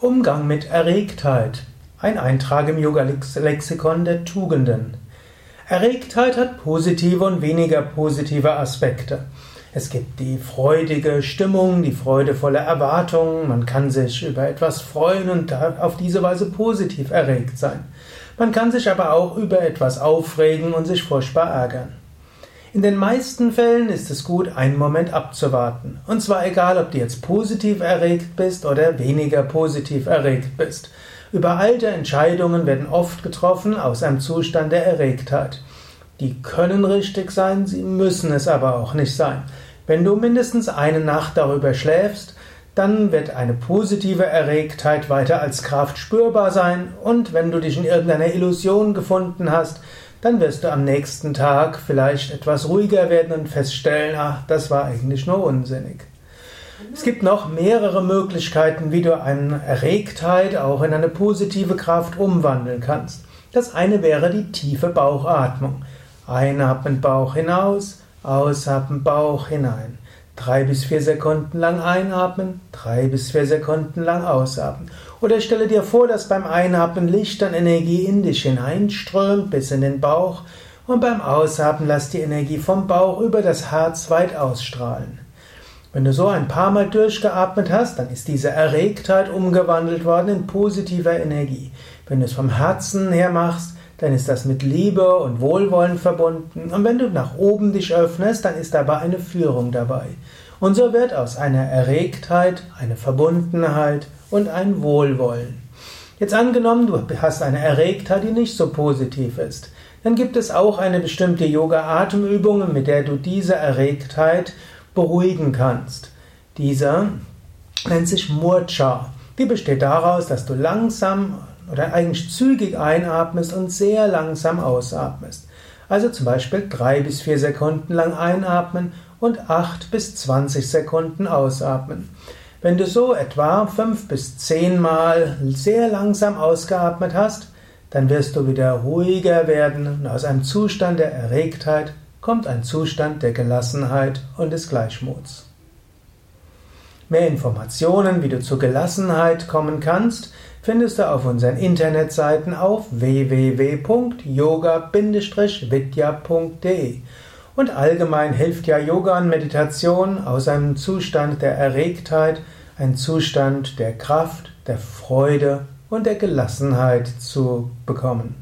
Umgang mit Erregtheit. Ein Eintrag im Yoga-Lexikon der Tugenden. Erregtheit hat positive und weniger positive Aspekte. Es gibt die freudige Stimmung, die freudevolle Erwartung, man kann sich über etwas freuen und auf diese Weise positiv erregt sein. Man kann sich aber auch über etwas aufregen und sich furchtbar ärgern. In den meisten Fällen ist es gut, einen Moment abzuwarten. Und zwar egal, ob du jetzt positiv erregt bist oder weniger positiv erregt bist. Übereilte Entscheidungen werden oft getroffen aus einem Zustand der Erregtheit. Die können richtig sein, sie müssen es aber auch nicht sein. Wenn du mindestens eine Nacht darüber schläfst, dann wird eine positive Erregtheit weiter als Kraft spürbar sein und wenn du dich in irgendeiner Illusion gefunden hast, dann wirst du am nächsten Tag vielleicht etwas ruhiger werden und feststellen, ach, das war eigentlich nur unsinnig. Es gibt noch mehrere Möglichkeiten, wie du eine Erregtheit auch in eine positive Kraft umwandeln kannst. Das eine wäre die tiefe Bauchatmung. Einatmen Bauch hinaus, ausatmen Bauch hinein. Drei bis vier Sekunden lang einatmen, drei bis vier Sekunden lang ausatmen. Oder stelle dir vor, dass beim Einatmen Licht und Energie in dich hineinströmt bis in den Bauch und beim Ausatmen lass die Energie vom Bauch über das Herz weit ausstrahlen. Wenn du so ein paar Mal durchgeatmet hast, dann ist diese Erregtheit umgewandelt worden in positiver Energie. Wenn du es vom Herzen her machst, dann ist das mit Liebe und Wohlwollen verbunden. Und wenn du nach oben dich öffnest, dann ist dabei eine Führung dabei. Und so wird aus einer Erregtheit eine Verbundenheit und ein Wohlwollen. Jetzt angenommen, du hast eine Erregtheit, die nicht so positiv ist. Dann gibt es auch eine bestimmte Yoga-Atemübung, mit der du diese Erregtheit beruhigen kannst. Dieser nennt sich Murcha. Die besteht daraus, dass du langsam oder eigentlich zügig einatmest und sehr langsam ausatmest. Also zum Beispiel drei bis vier Sekunden lang einatmen und acht bis zwanzig Sekunden ausatmen. Wenn du so etwa fünf bis zehn Mal sehr langsam ausgeatmet hast, dann wirst du wieder ruhiger werden und aus einem Zustand der Erregtheit kommt ein Zustand der Gelassenheit und des Gleichmuts. Mehr Informationen, wie du zur Gelassenheit kommen kannst, findest du auf unseren Internetseiten auf www.yoga-vidya.de. Und allgemein hilft ja Yoga und Meditation aus einem Zustand der Erregtheit, ein Zustand der Kraft, der Freude und der Gelassenheit zu bekommen.